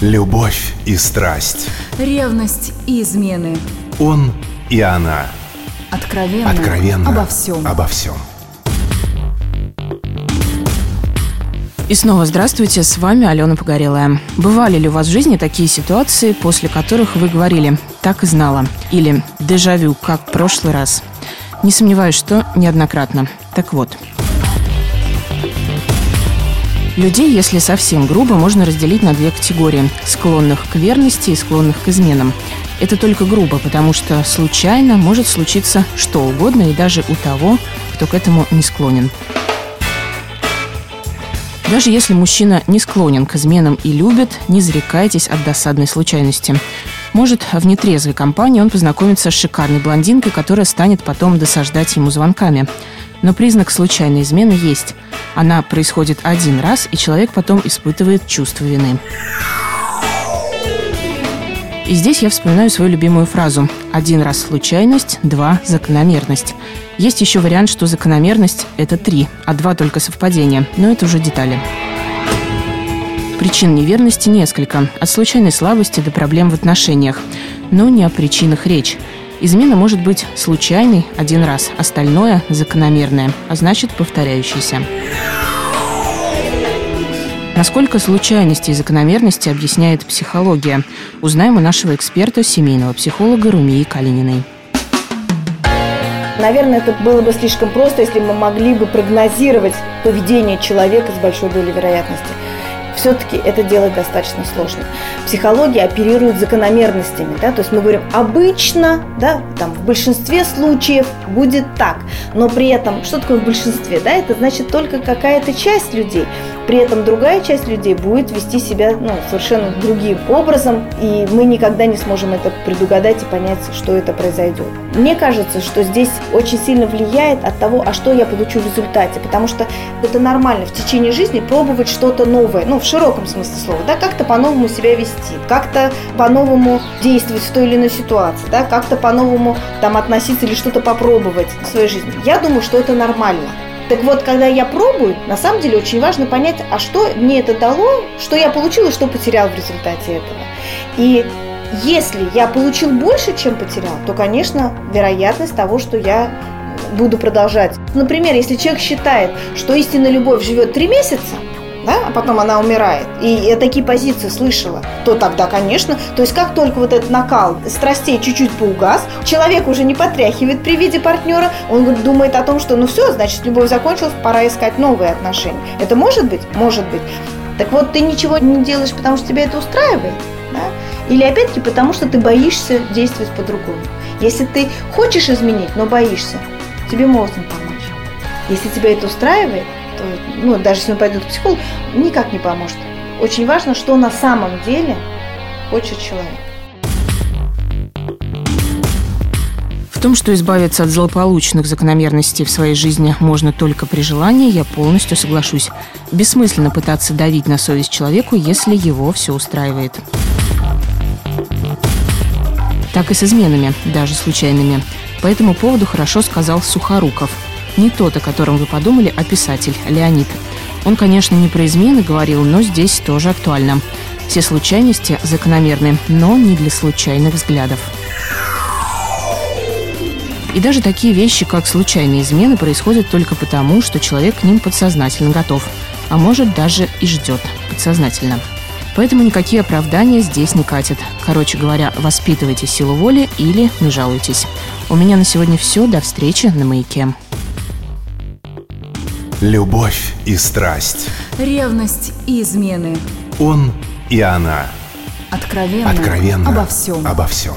Любовь и страсть. Ревность и измены. Он и она. Откровенно. Откровенно. Обо всем. Обо всем. И снова здравствуйте, с вами Алена Погорелая. Бывали ли у вас в жизни такие ситуации, после которых вы говорили «так и знала» или «дежавю, как в прошлый раз»? Не сомневаюсь, что неоднократно. Так вот, Людей, если совсем грубо, можно разделить на две категории – склонных к верности и склонных к изменам. Это только грубо, потому что случайно может случиться что угодно и даже у того, кто к этому не склонен. Даже если мужчина не склонен к изменам и любит, не зарекайтесь от досадной случайности. Может, в нетрезвой компании он познакомится с шикарной блондинкой, которая станет потом досаждать ему звонками. Но признак случайной измены есть. Она происходит один раз, и человек потом испытывает чувство вины. И здесь я вспоминаю свою любимую фразу «один раз случайность, два – закономерность». Есть еще вариант, что закономерность – это три, а два только совпадения, но это уже детали. Причин неверности несколько, от случайной слабости до проблем в отношениях. Но не о причинах речь. Измена может быть случайной один раз, остальное – закономерное, а значит повторяющейся. Насколько случайности и закономерности объясняет психология, узнаем у нашего эксперта, семейного психолога Румии Калининой. Наверное, это было бы слишком просто, если мы могли бы прогнозировать поведение человека с большой долей вероятности все-таки это делать достаточно сложно. Психология оперирует закономерностями, да, то есть мы говорим обычно, да, там в большинстве случаев будет так, но при этом, что такое в большинстве, да, это значит только какая-то часть людей, при этом другая часть людей будет вести себя ну, совершенно другим образом, и мы никогда не сможем это предугадать и понять, что это произойдет. Мне кажется, что здесь очень сильно влияет от того, а что я получу в результате, потому что это нормально в течение жизни пробовать что-то новое, ну, в широком смысле слова, да, как-то по-новому себя вести, как-то по-новому действовать в той или иной ситуации, да, как-то по-новому там относиться или что-то попробовать в своей жизни. Я думаю, что это нормально. Так вот, когда я пробую, на самом деле очень важно понять, а что мне это дало, что я получил и что потерял в результате этого. И если я получил больше, чем потерял, то, конечно, вероятность того, что я буду продолжать. Например, если человек считает, что истинная любовь живет три месяца, да, а потом она умирает, и я такие позиции слышала, то тогда, конечно, то есть как только вот этот накал страстей чуть-чуть поугас, человек уже не потряхивает при виде партнера, он думает о том, что ну все, значит, любовь закончилась, пора искать новые отношения. Это может быть? Может быть. Так вот, ты ничего не делаешь, потому что тебя это устраивает, да? Или опять-таки потому, что ты боишься действовать по-другому. Если ты хочешь изменить, но боишься, тебе можно помочь. Если тебя это устраивает, ну, даже если он пойдет к психологу, никак не поможет. Очень важно, что на самом деле хочет человек. В том, что избавиться от злополучных закономерностей в своей жизни можно только при желании, я полностью соглашусь. Бессмысленно пытаться давить на совесть человеку, если его все устраивает. Так и с изменами, даже случайными. По этому поводу хорошо сказал Сухоруков – не тот, о котором вы подумали, а писатель Леонид. Он, конечно, не про измены говорил, но здесь тоже актуально. Все случайности закономерны, но не для случайных взглядов. И даже такие вещи, как случайные измены, происходят только потому, что человек к ним подсознательно готов, а может даже и ждет подсознательно. Поэтому никакие оправдания здесь не катят. Короче говоря, воспитывайте силу воли или не жалуйтесь. У меня на сегодня все. До встречи на «Маяке». Любовь и страсть. Ревность и измены. Он и она. Откровенно. Откровенно. Обо всем. Обо всем.